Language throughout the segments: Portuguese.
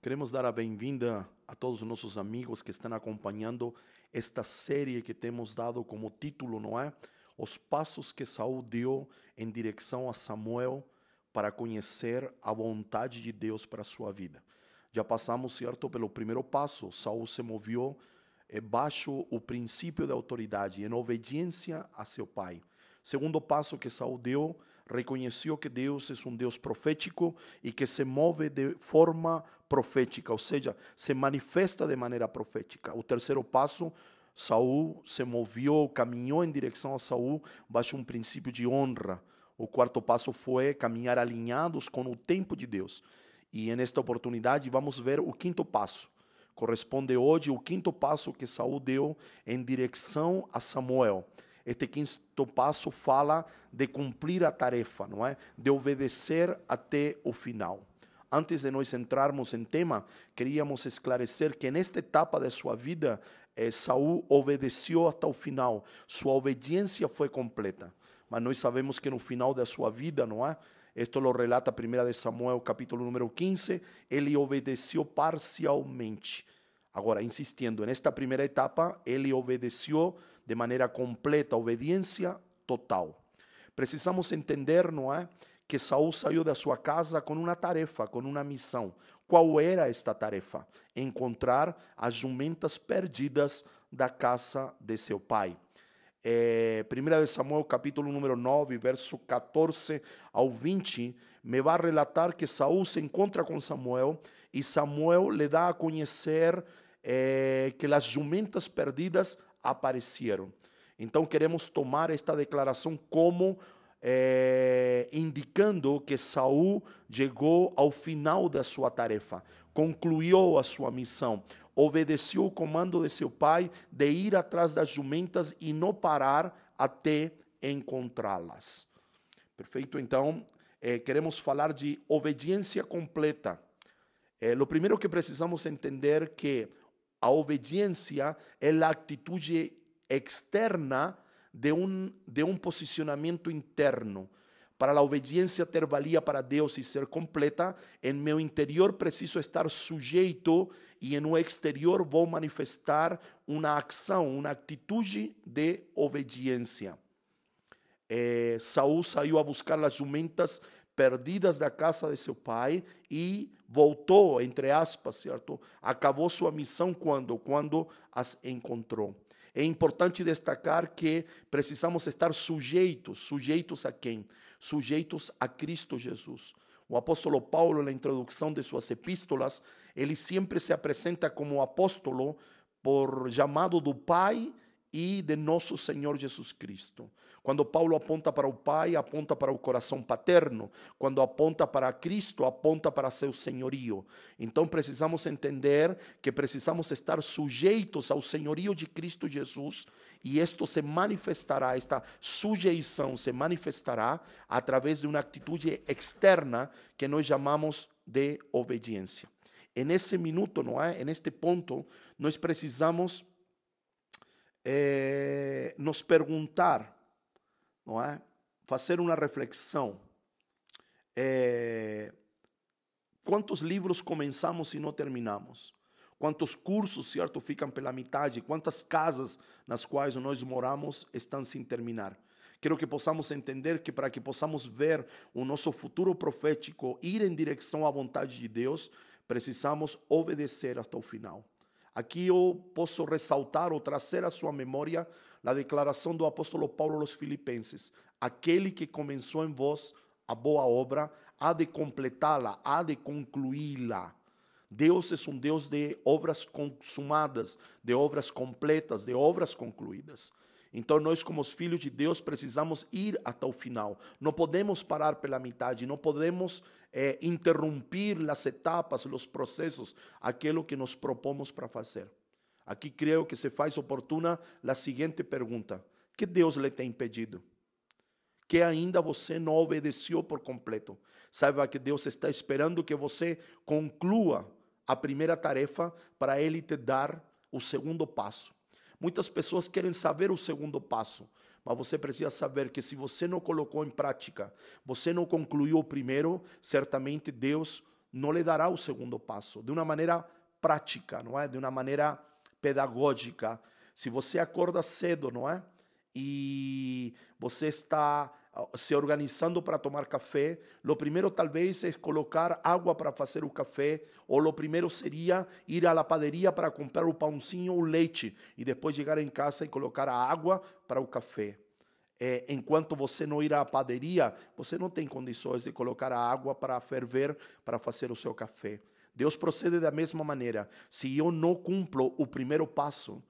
Queremos dar a bem-vinda a todos os nossos amigos que estão acompanhando esta série que temos dado como título, não é? Os passos que Saul deu em direção a Samuel para conhecer a vontade de Deus para a sua vida. Já passamos, certo, pelo primeiro passo. Saul se moveu eh, baixo o princípio da autoridade, em obediência a seu pai. Segundo passo que Saul deu, reconheceu que Deus é um Deus profético e que se move de forma profética, ou seja, se manifesta de maneira profética. O terceiro passo, Saul se moveu, caminhou em direção a Saul baixo um princípio de honra. O quarto passo foi caminhar alinhados com o tempo de Deus. E nesta oportunidade vamos ver o quinto passo. Corresponde hoje o quinto passo que Saul deu em direção a Samuel. Este quinto passo fala de cumprir a tarefa, não é? De obedecer até o final. Antes de nós entrarmos em tema, queríamos esclarecer que nesta etapa de sua vida, eh, Saul obedeceu até o final. Sua obediência foi completa. Mas nós sabemos que no final da sua vida, não é? Esto lo relata 1 de Samuel, capítulo número 15, ele obedeceu parcialmente. Agora, insistindo, nesta primeira etapa, ele obedeceu de maneira completa, obediência total. Precisamos entender, não é, que Saul saiu da sua casa com uma tarefa, com uma missão. Qual era esta tarefa? Encontrar as jumentas perdidas da casa de seu pai. É, 1 Samuel, capítulo número 9, verso 14 ao 20, me vai relatar que Saul se encontra com Samuel e Samuel lhe dá a conhecer é, que as jumentas perdidas apareceram. Então queremos tomar esta declaração como é, indicando que Saul chegou ao final da sua tarefa, concluiu a sua missão, obedeceu o comando de seu pai de ir atrás das jumentas e não parar até encontrá-las. Perfeito? Então, é, queremos falar de obediência completa. É, o primeiro que precisamos entender que a obediência é a atitude externa de um, de um posicionamento interno. Para a obediência ter valia para Deus e ser completa, em meu interior preciso estar sujeito e no exterior vou manifestar uma ação, uma atitude de obediência. É, Saul saiu a buscar as jumentas perdidas da casa de seu pai e voltou, entre aspas, certo? Acabou sua missão quando? Quando as encontrou. É importante destacar que precisamos estar sujeitos, sujeitos a quem? Sujeitos a Cristo Jesus. O apóstolo Paulo, na introdução de suas epístolas, ele sempre se apresenta como apóstolo por chamado do Pai e de nosso Senhor Jesus Cristo. Quando Paulo aponta para o Pai, aponta para o coração paterno. Quando aponta para Cristo, aponta para seu senhorio. Então precisamos entender que precisamos estar sujeitos ao senhorio de Cristo Jesus e isto se manifestará, esta sujeição se manifestará através de uma atitude externa que nós chamamos de obediência. Nesse minuto, não é? Neste ponto, nós precisamos é, nos perguntar, não é? Fazer uma reflexão. É, quantos livros começamos e não terminamos? Quantos cursos, certo, ficam pela metade? Quantas casas nas quais nós moramos estão sem terminar? Quero que possamos entender que para que possamos ver o nosso futuro profético ir em direção à vontade de Deus, precisamos obedecer até o final. Aqui eu posso ressaltar ou trazer à sua memória a declaração do apóstolo Paulo aos Filipenses: aquele que começou em vós a boa obra, há de completá-la, há de concluí-la. Deus é um Deus de obras consumadas, de obras completas, de obras concluídas. Então, nós, como os filhos de Deus, precisamos ir até o final. Não podemos parar pela metade, não podemos é, interromper as etapas, os processos, aquilo que nos propomos para fazer. Aqui creio que se faz oportuna a seguinte pergunta: que Deus lhe tem pedido? Que ainda você não obedeceu por completo. Saiba que Deus está esperando que você conclua a primeira tarefa para Ele te dar o segundo passo. Muitas pessoas querem saber o segundo passo, mas você precisa saber que se você não colocou em prática, você não concluiu o primeiro, certamente Deus não lhe dará o segundo passo, de uma maneira prática, não é? De uma maneira pedagógica. Se você acorda cedo, não é? E você está se organizando para tomar café, o primeiro talvez é colocar água para fazer o café, ou o primeiro seria ir à padaria para comprar o pãozinho ou leite, e depois chegar em casa e colocar a água para o café. Enquanto você não ir à padaria, você não tem condições de colocar a água para ferver para fazer o seu café. Deus procede da mesma maneira. Se eu não cumpro o primeiro passo,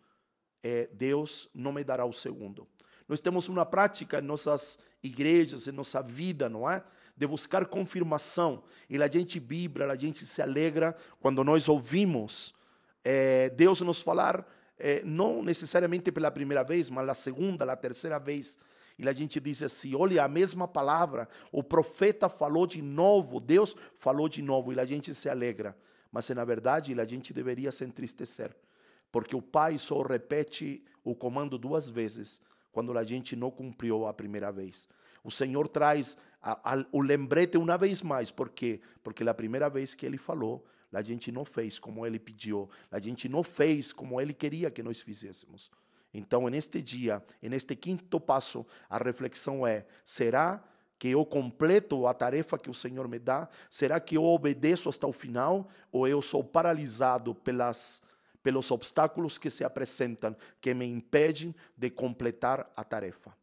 é, Deus não me dará o segundo. Nós temos uma prática em nossas igrejas, em nossa vida, não é? De buscar confirmação. E a gente vibra, a gente se alegra quando nós ouvimos é, Deus nos falar, é, não necessariamente pela primeira vez, mas a segunda, a terceira vez. E a gente diz assim: olha, a mesma palavra, o profeta falou de novo, Deus falou de novo, e a gente se alegra. Mas na verdade, a gente deveria se entristecer, porque o pai só repete o comando duas vezes quando a gente não cumpriu a primeira vez. O Senhor traz a, a, o lembrete uma vez mais, por quê? Porque a primeira vez que ele falou, a gente não fez como ele pediu, a gente não fez como ele queria que nós fizéssemos. Então, neste dia, neste quinto passo, a reflexão é: será que eu completo a tarefa que o Senhor me dá? Será que eu obedeço até o final? Ou eu sou paralisado pelas pelos obstáculos que se apresentam, que me impedem de completar a tarefa.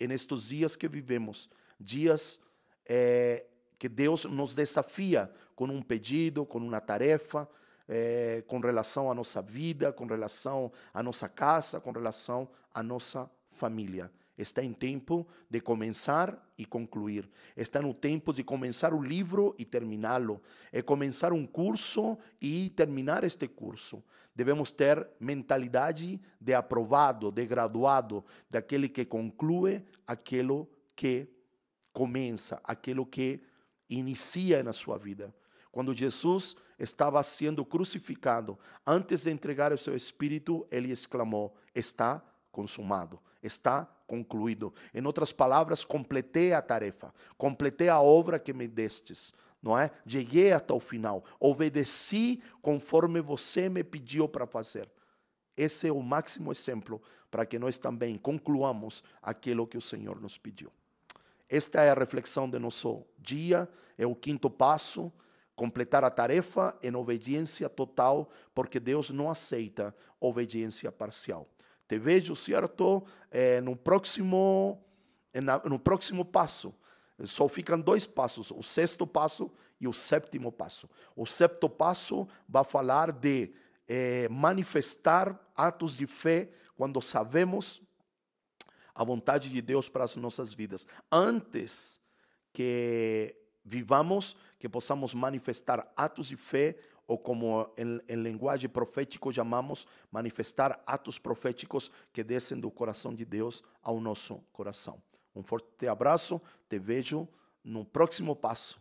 E nestes dias que vivemos, dias é, que Deus nos desafia com um pedido, com uma tarefa, é, com relação à nossa vida, com relação à nossa casa, com relação à nossa família. Está em tempo de começar e concluir. Está no tempo de começar o livro e terminá-lo. É começar um curso e terminar este curso. Devemos ter mentalidade de aprovado, de graduado, daquele que conclui aquilo que começa, aquilo que inicia na sua vida. Quando Jesus estava sendo crucificado, antes de entregar o seu espírito, ele exclamou: Está consumado, está concluído. Em outras palavras, completei a tarefa, completei a obra que me destes, não é? Cheguei até o final, obedeci conforme você me pediu para fazer. Esse é o máximo exemplo para que nós também concluamos aquilo que o Senhor nos pediu. Esta é a reflexão de nosso dia, é o quinto passo completar a tarefa em obediência total, porque Deus não aceita obediência parcial. Te vejo, certo, é, no, próximo, no próximo passo. Só ficam dois passos, o sexto passo e o sétimo passo. O sétimo passo vai falar de é, manifestar atos de fé quando sabemos a vontade de Deus para as nossas vidas. Antes que vivamos, que possamos manifestar atos de fé ou como em, em linguagem profética chamamos, manifestar atos proféticos que descem do coração de Deus ao nosso coração. Um forte abraço, te vejo no próximo passo.